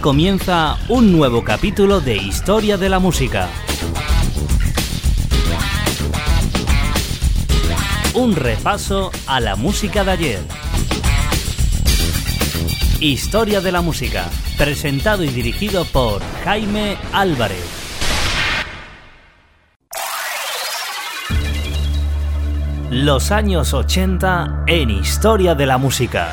Comienza un nuevo capítulo de Historia de la Música. Un repaso a la música de ayer. Historia de la Música, presentado y dirigido por Jaime Álvarez. Los años 80 en Historia de la Música.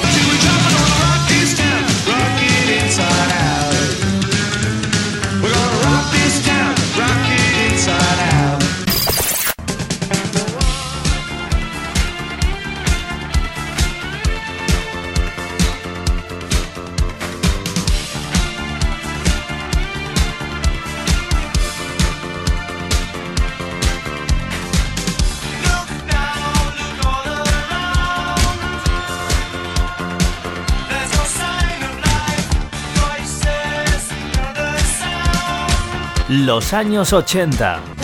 Los años 80.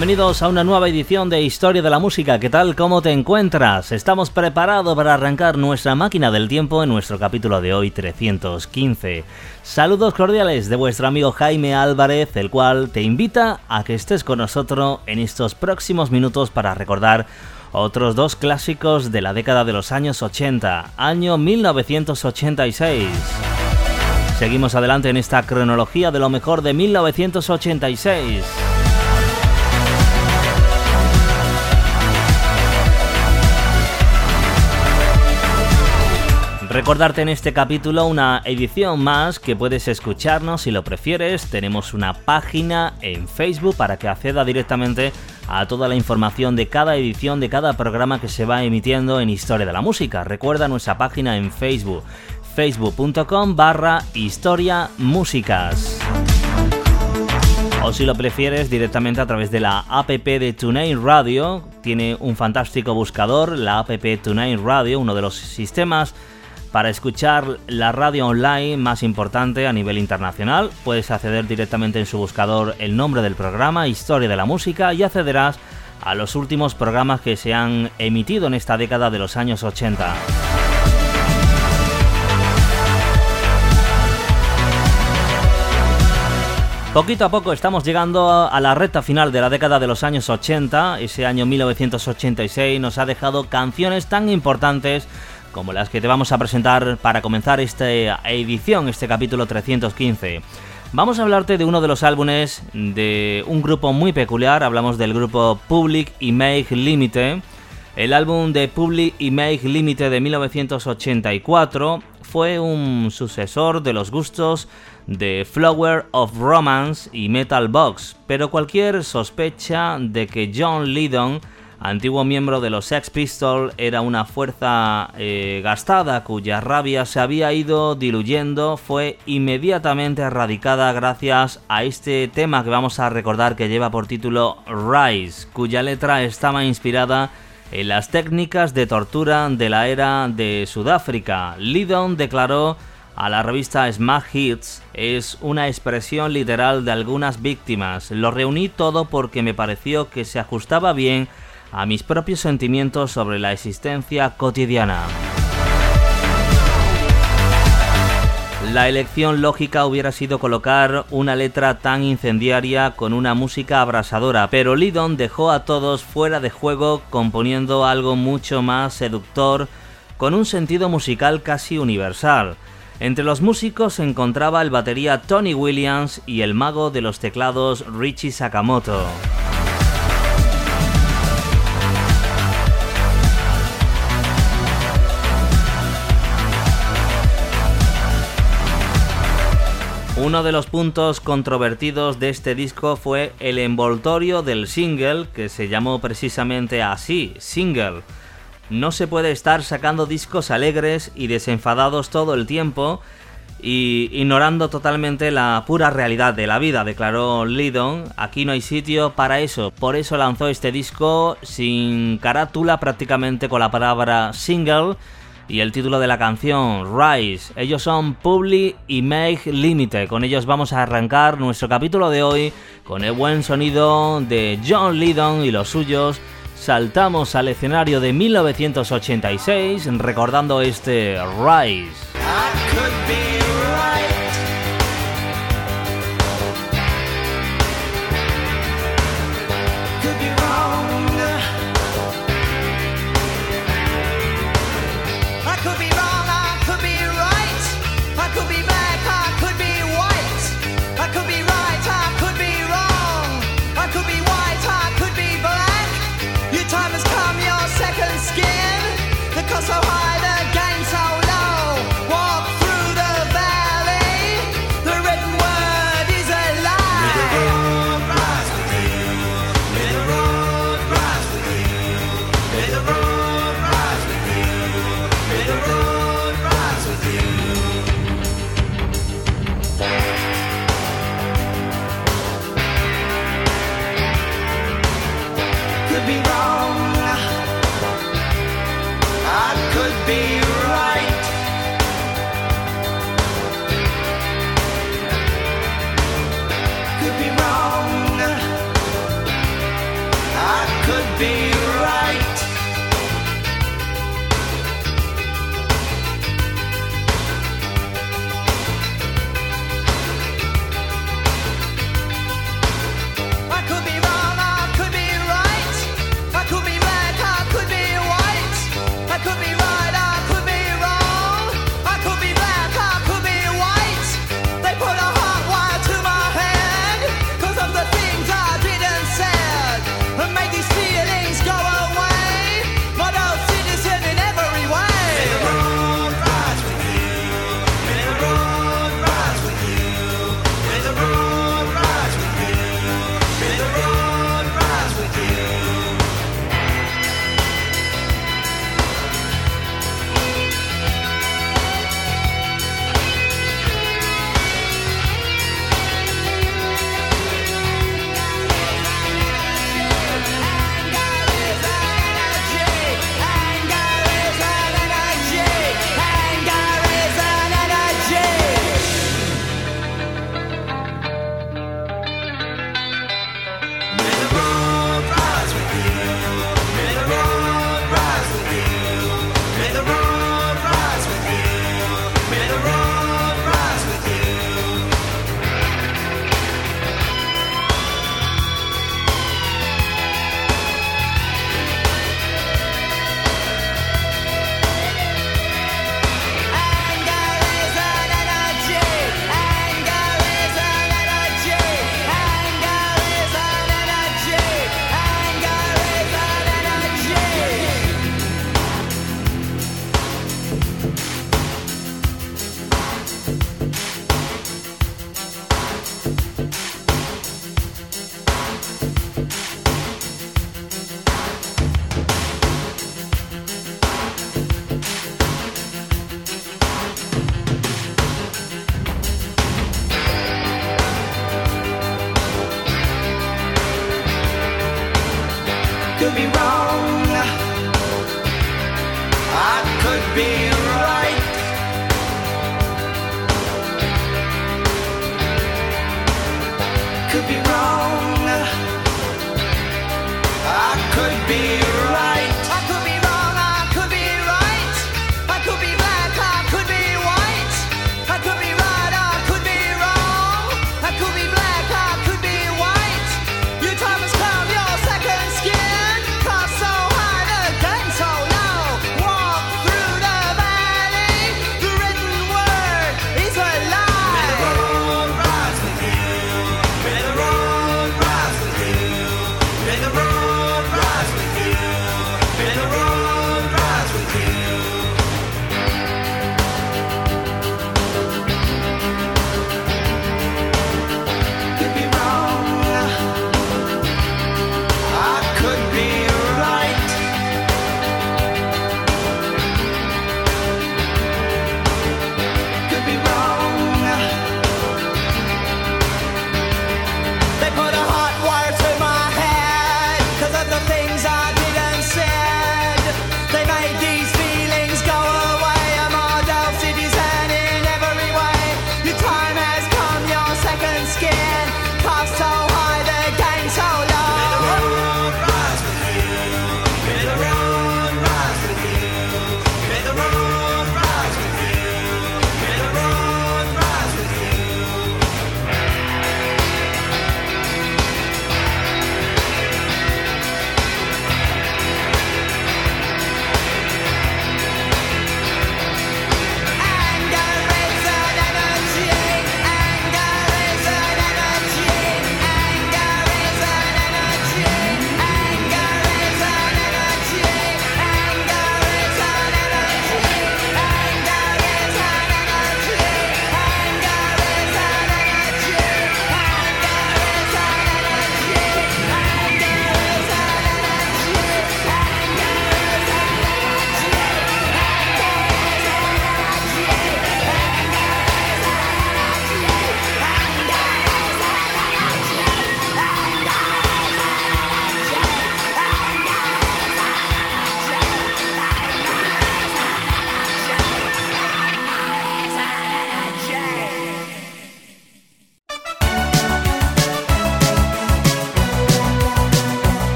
Bienvenidos a una nueva edición de Historia de la Música. ¿Qué tal? ¿Cómo te encuentras? Estamos preparados para arrancar nuestra máquina del tiempo en nuestro capítulo de hoy 315. Saludos cordiales de vuestro amigo Jaime Álvarez, el cual te invita a que estés con nosotros en estos próximos minutos para recordar otros dos clásicos de la década de los años 80, año 1986. Seguimos adelante en esta cronología de lo mejor de 1986. Recordarte en este capítulo una edición más que puedes escucharnos si lo prefieres. Tenemos una página en Facebook para que acceda directamente a toda la información de cada edición de cada programa que se va emitiendo en Historia de la Música. Recuerda nuestra página en Facebook, facebook.com barra Historia Músicas. O si lo prefieres directamente a través de la app de TuneIn Radio, tiene un fantástico buscador, la app TuneIn Radio, uno de los sistemas para escuchar la radio online más importante a nivel internacional, puedes acceder directamente en su buscador el nombre del programa, Historia de la Música, y accederás a los últimos programas que se han emitido en esta década de los años 80. Poquito a poco estamos llegando a la recta final de la década de los años 80. Ese año 1986 nos ha dejado canciones tan importantes como las que te vamos a presentar para comenzar esta edición, este capítulo 315. Vamos a hablarte de uno de los álbumes de un grupo muy peculiar, hablamos del grupo Public Image Limited. El álbum de Public Image Limited de 1984 fue un sucesor de los gustos de Flower of Romance y Metal Box, pero cualquier sospecha de que John Lydon antiguo miembro de los Sex Pistols, era una fuerza eh, gastada cuya rabia se había ido diluyendo, fue inmediatamente erradicada gracias a este tema que vamos a recordar que lleva por título Rise, cuya letra estaba inspirada en las técnicas de tortura de la era de Sudáfrica. Lydon declaró a la revista Smash Hits es una expresión literal de algunas víctimas. Lo reuní todo porque me pareció que se ajustaba bien a mis propios sentimientos sobre la existencia cotidiana. La elección lógica hubiera sido colocar una letra tan incendiaria con una música abrasadora, pero Lydon dejó a todos fuera de juego componiendo algo mucho más seductor con un sentido musical casi universal. Entre los músicos se encontraba el batería Tony Williams y el mago de los teclados Richie Sakamoto. Uno de los puntos controvertidos de este disco fue el envoltorio del single, que se llamó precisamente así, single. No se puede estar sacando discos alegres y desenfadados todo el tiempo y ignorando totalmente la pura realidad de la vida, declaró Lydon. Aquí no hay sitio para eso, por eso lanzó este disco sin carátula, prácticamente con la palabra single y el título de la canción, Rise. Ellos son Public Image Limited. Con ellos vamos a arrancar nuestro capítulo de hoy con el buen sonido de John Lydon y los suyos. Saltamos al escenario de 1986 recordando este Rise. be wrong. I could be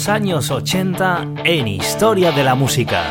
Los años 80 en Historia de la Música.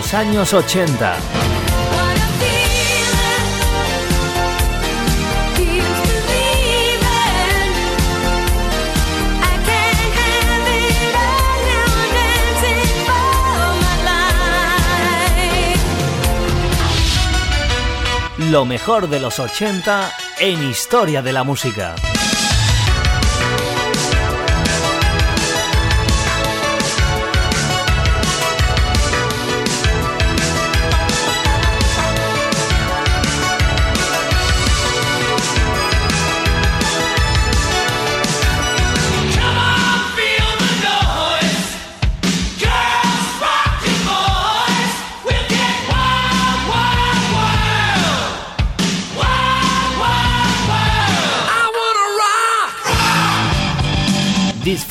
Los años 80. Lo mejor de los 80 en historia de la música.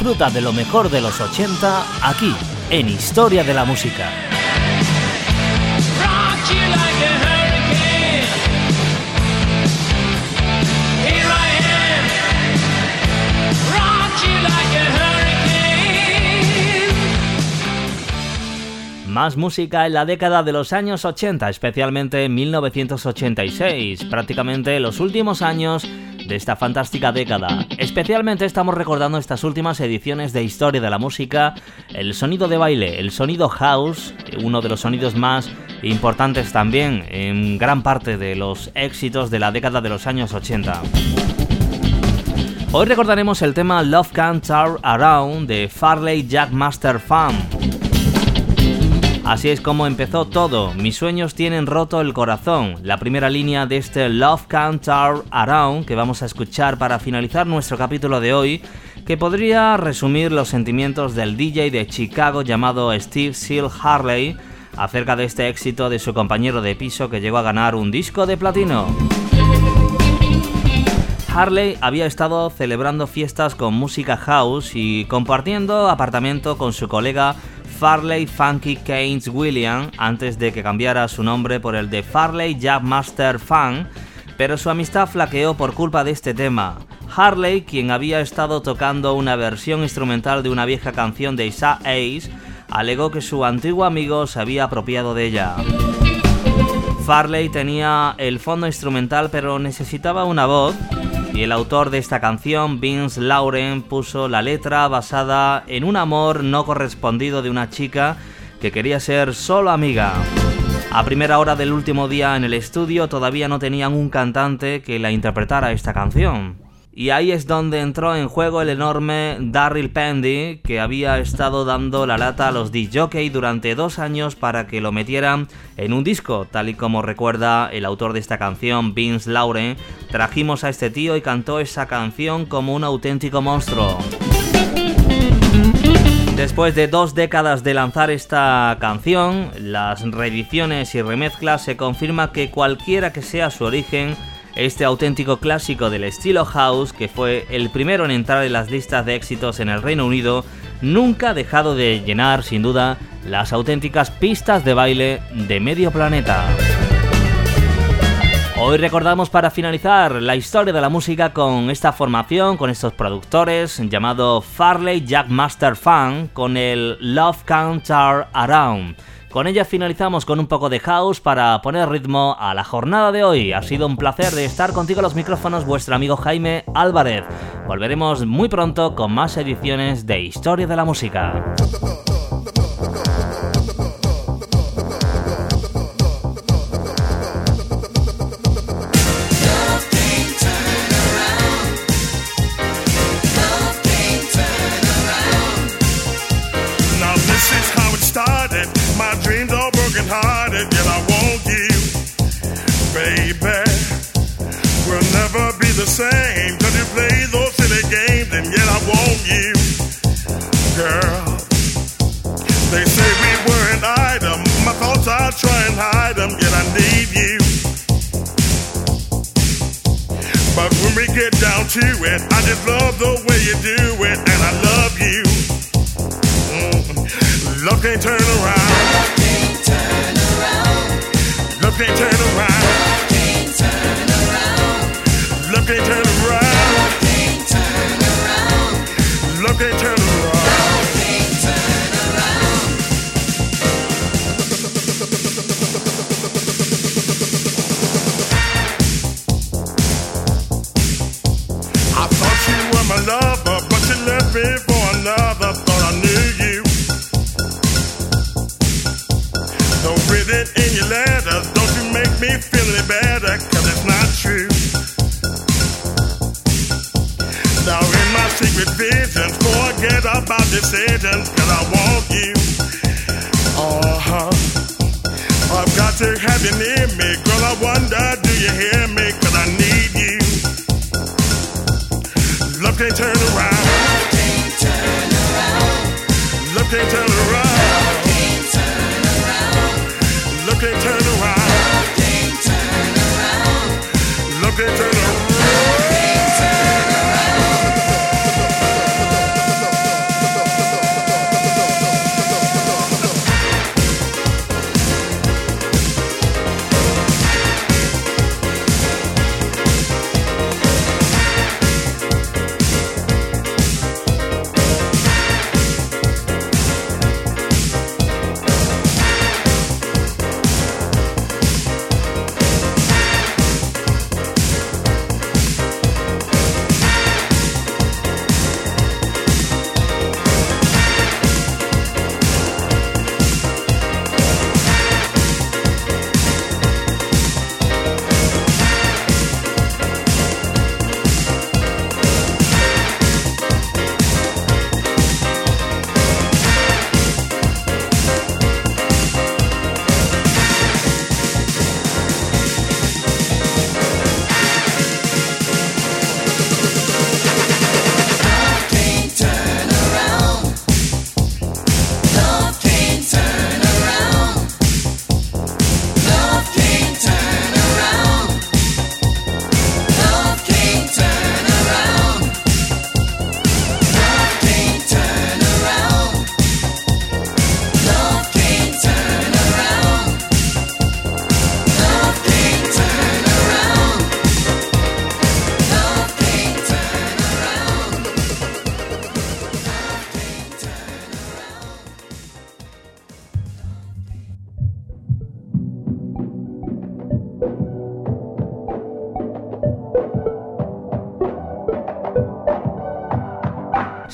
De lo mejor de los 80 aquí, en Historia de la Música. Más música en la década de los años 80, especialmente en 1986, prácticamente los últimos años de esta fantástica década. Especialmente estamos recordando estas últimas ediciones de Historia de la Música, el sonido de baile, el sonido house, uno de los sonidos más importantes también en gran parte de los éxitos de la década de los años 80. Hoy recordaremos el tema Love Can't Turn Around de Farley Jack Master Fan. Así es como empezó todo. Mis sueños tienen roto el corazón. La primera línea de este Love Can't Turn Around que vamos a escuchar para finalizar nuestro capítulo de hoy, que podría resumir los sentimientos del DJ de Chicago llamado Steve Seal Harley acerca de este éxito de su compañero de piso que llegó a ganar un disco de platino. Harley había estado celebrando fiestas con música house y compartiendo apartamento con su colega Farley Funky Keynes William antes de que cambiara su nombre por el de Farley Jab Master Fun, pero su amistad flaqueó por culpa de este tema. Harley, quien había estado tocando una versión instrumental de una vieja canción de Isaac Ace, alegó que su antiguo amigo se había apropiado de ella. Farley tenía el fondo instrumental pero necesitaba una voz y el autor de esta canción, Vince Lauren, puso la letra basada en un amor no correspondido de una chica que quería ser solo amiga. A primera hora del último día en el estudio todavía no tenían un cantante que la interpretara esta canción. Y ahí es donde entró en juego el enorme Darryl Pendy, que había estado dando la lata a los DJ durante dos años para que lo metieran en un disco, tal y como recuerda el autor de esta canción, Vince Lauren. Trajimos a este tío y cantó esa canción como un auténtico monstruo. Después de dos décadas de lanzar esta canción, las reediciones y remezclas se confirma que cualquiera que sea su origen, este auténtico clásico del estilo house, que fue el primero en entrar en las listas de éxitos en el Reino Unido, nunca ha dejado de llenar, sin duda, las auténticas pistas de baile de medio planeta. Hoy recordamos para finalizar la historia de la música con esta formación, con estos productores, llamado Farley Jack Master Fan, con el Love Counter Around. Con ella finalizamos con un poco de house para poner ritmo a la jornada de hoy. Ha sido un placer de estar contigo a los micrófonos, vuestro amigo Jaime Álvarez. Volveremos muy pronto con más ediciones de Historia de la Música. To it. I just love the way you do it, and I love you. Mm. Love can't turn around. Love can't turn around. Love can't turn I thought you were my lover, but you left me for another. Thought I knew you. Read it in your letters. Don't you make me feel any better, cause it's not true. Now in my secret visions, forget about decisions, cause I want you. Uh-huh. I've got to have you near me, girl. I wonder, do you hear me? Cause I need can't turn around. Love can't turn around. Love can't turn around. Love can't turn around. Love can't turn around. Love can't turn around.